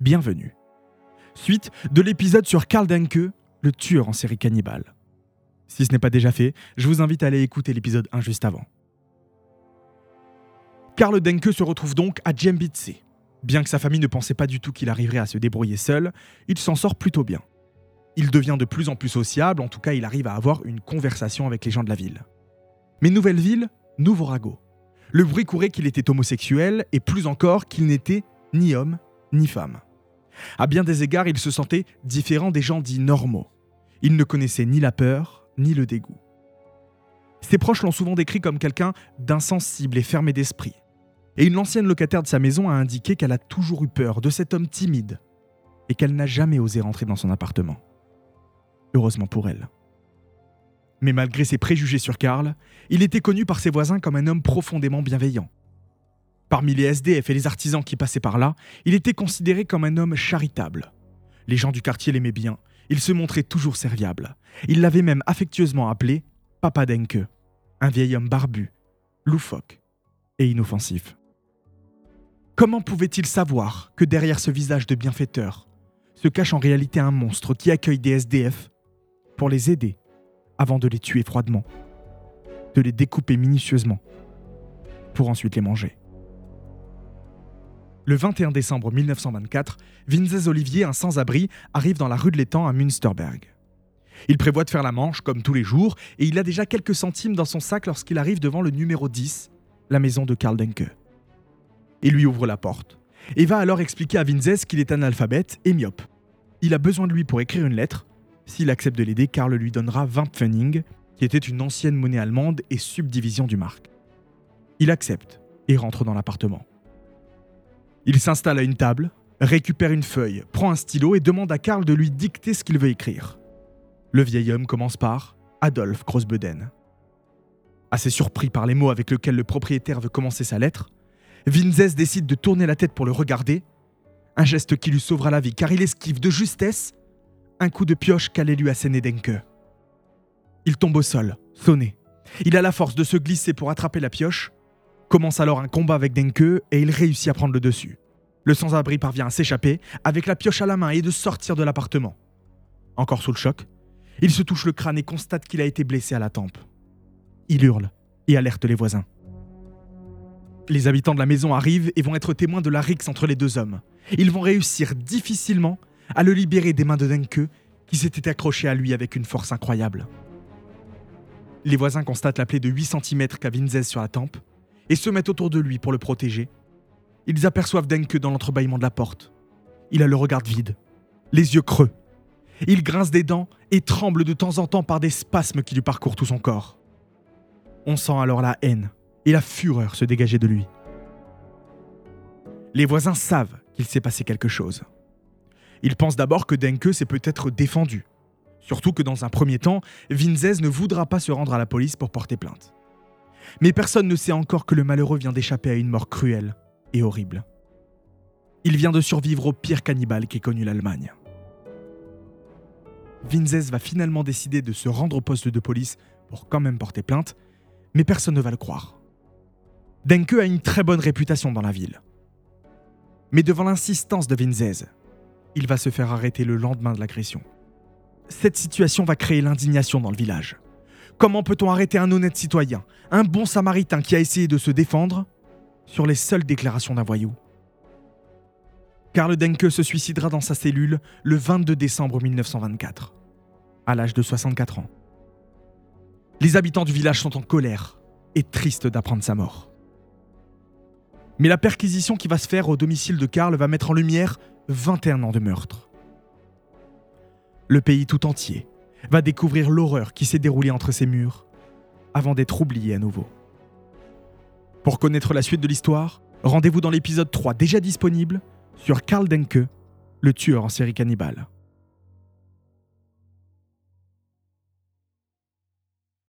bienvenue. Suite de l'épisode sur Karl Denke, le tueur en série cannibale. Si ce n'est pas déjà fait, je vous invite à aller écouter l'épisode 1 juste avant. Karl Denke se retrouve donc à Djembitse. Bien que sa famille ne pensait pas du tout qu'il arriverait à se débrouiller seul, il s'en sort plutôt bien. Il devient de plus en plus sociable, en tout cas il arrive à avoir une conversation avec les gens de la ville. Mais nouvelle ville, nouveau ragot. Le bruit courait qu'il était homosexuel et plus encore qu'il n'était ni homme ni femme. À bien des égards, il se sentait différent des gens dits normaux. Il ne connaissait ni la peur ni le dégoût. Ses proches l'ont souvent décrit comme quelqu'un d'insensible et fermé d'esprit. Et une ancienne locataire de sa maison a indiqué qu'elle a toujours eu peur de cet homme timide et qu'elle n'a jamais osé rentrer dans son appartement. Heureusement pour elle. Mais malgré ses préjugés sur Karl, il était connu par ses voisins comme un homme profondément bienveillant. Parmi les SDF et les artisans qui passaient par là, il était considéré comme un homme charitable. Les gens du quartier l'aimaient bien, il se montrait toujours serviable. Il l'avait même affectueusement appelé Papa Denke, un vieil homme barbu, loufoque et inoffensif. Comment pouvait-il savoir que derrière ce visage de bienfaiteur se cache en réalité un monstre qui accueille des SDF pour les aider avant de les tuer froidement, de les découper minutieusement, pour ensuite les manger? Le 21 décembre 1924, Vinzès Olivier, un sans-abri, arrive dans la rue de l'étang à Münsterberg. Il prévoit de faire la manche comme tous les jours et il a déjà quelques centimes dans son sac lorsqu'il arrive devant le numéro 10, la maison de Karl Denke. Il lui ouvre la porte et va alors expliquer à Vinzès qu'il est analphabète et myope. Il a besoin de lui pour écrire une lettre. S'il accepte de l'aider, Karl lui donnera 20 Pfennig, qui était une ancienne monnaie allemande et subdivision du mark. Il accepte et rentre dans l'appartement. Il s'installe à une table, récupère une feuille, prend un stylo et demande à Karl de lui dicter ce qu'il veut écrire. Le vieil homme commence par Adolphe Grossbeden. Assez surpris par les mots avec lesquels le propriétaire veut commencer sa lettre, Vinzès décide de tourner la tête pour le regarder, un geste qui lui sauvera la vie car il esquive de justesse un coup de pioche qu'allait lui asséner Denke. Il tombe au sol, sonné. Il a la force de se glisser pour attraper la pioche, Commence alors un combat avec Denke et il réussit à prendre le dessus. Le sans-abri parvient à s'échapper avec la pioche à la main et de sortir de l'appartement. Encore sous le choc, il se touche le crâne et constate qu'il a été blessé à la tempe. Il hurle et alerte les voisins. Les habitants de la maison arrivent et vont être témoins de la rixe entre les deux hommes. Ils vont réussir difficilement à le libérer des mains de Denke qui s'était accroché à lui avec une force incroyable. Les voisins constatent la plaie de 8 cm qu'a Vinzès sur la tempe et se mettent autour de lui pour le protéger. Ils aperçoivent Denke dans l'entrebâillement de la porte. Il a le regard vide, les yeux creux. Il grince des dents et tremble de temps en temps par des spasmes qui lui parcourent tout son corps. On sent alors la haine et la fureur se dégager de lui. Les voisins savent qu'il s'est passé quelque chose. Ils pensent d'abord que Denke s'est peut-être défendu. Surtout que dans un premier temps, Vinzès ne voudra pas se rendre à la police pour porter plainte. Mais personne ne sait encore que le malheureux vient d'échapper à une mort cruelle et horrible. Il vient de survivre au pire cannibale qu'ait connu l'Allemagne. Vinzès va finalement décider de se rendre au poste de police pour quand même porter plainte, mais personne ne va le croire. Denke a une très bonne réputation dans la ville. Mais devant l'insistance de Vinzès, il va se faire arrêter le lendemain de l'agression. Cette situation va créer l'indignation dans le village. Comment peut-on arrêter un honnête citoyen, un bon samaritain qui a essayé de se défendre, sur les seules déclarations d'un voyou Karl Denke se suicidera dans sa cellule le 22 décembre 1924, à l'âge de 64 ans. Les habitants du village sont en colère et tristes d'apprendre sa mort. Mais la perquisition qui va se faire au domicile de Karl va mettre en lumière 21 ans de meurtre. Le pays tout entier va découvrir l'horreur qui s'est déroulée entre ces murs avant d'être oublié à nouveau. Pour connaître la suite de l'histoire, rendez-vous dans l'épisode 3 déjà disponible sur Karl Denke, le tueur en série cannibale.